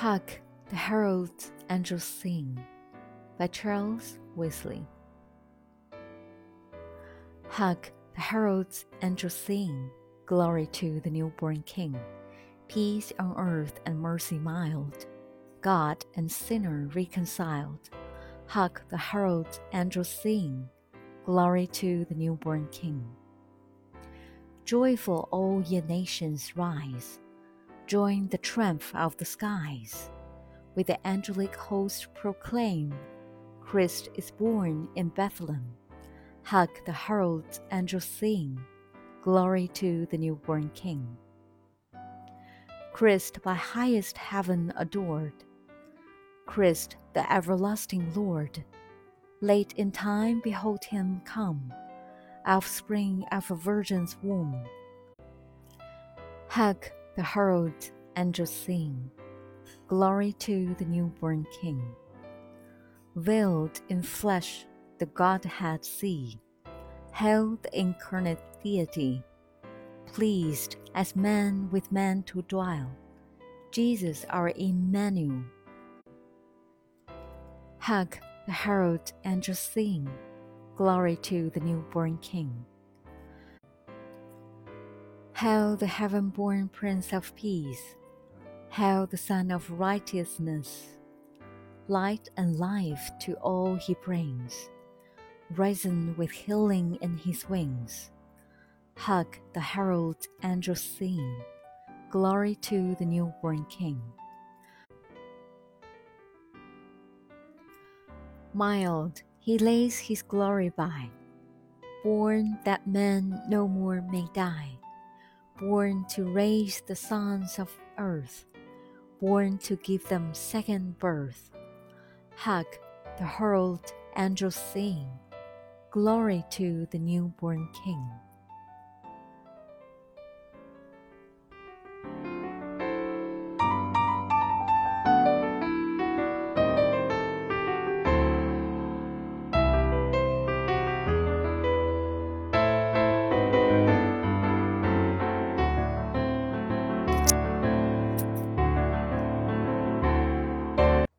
Hark, the herald angels sing by Charles Wesley. Hark, the heralds angels sing, glory to the newborn King, peace on earth and mercy mild, God and sinner reconciled. Hark, the heralds angels sing, glory to the newborn King. Joyful all ye nations rise join the triumph of the skies. With the angelic host proclaim, Christ is born in Bethlehem. Hark the heralds angels sing, Glory to the newborn King. Christ by highest heaven adored, Christ the everlasting Lord. Late in time behold him come, offspring of a virgin's womb. Hark the herald angels sing, Glory to the newborn King. Veiled in flesh, the Godhead see, Hail the incarnate deity, pleased as man with man to dwell, Jesus our Emmanuel. Hark, the herald angels sing, Glory to the newborn King. Hail the heaven born Prince of Peace! Hail the Sun of Righteousness! Light and life to all he brings, risen with healing in his wings. Hug the herald angels sing, Glory to the newborn King. Mild, he lays his glory by, born that men no more may die born to raise the sons of earth, born to give them second birth. Hark, the herald angels sing, Glory to the newborn King.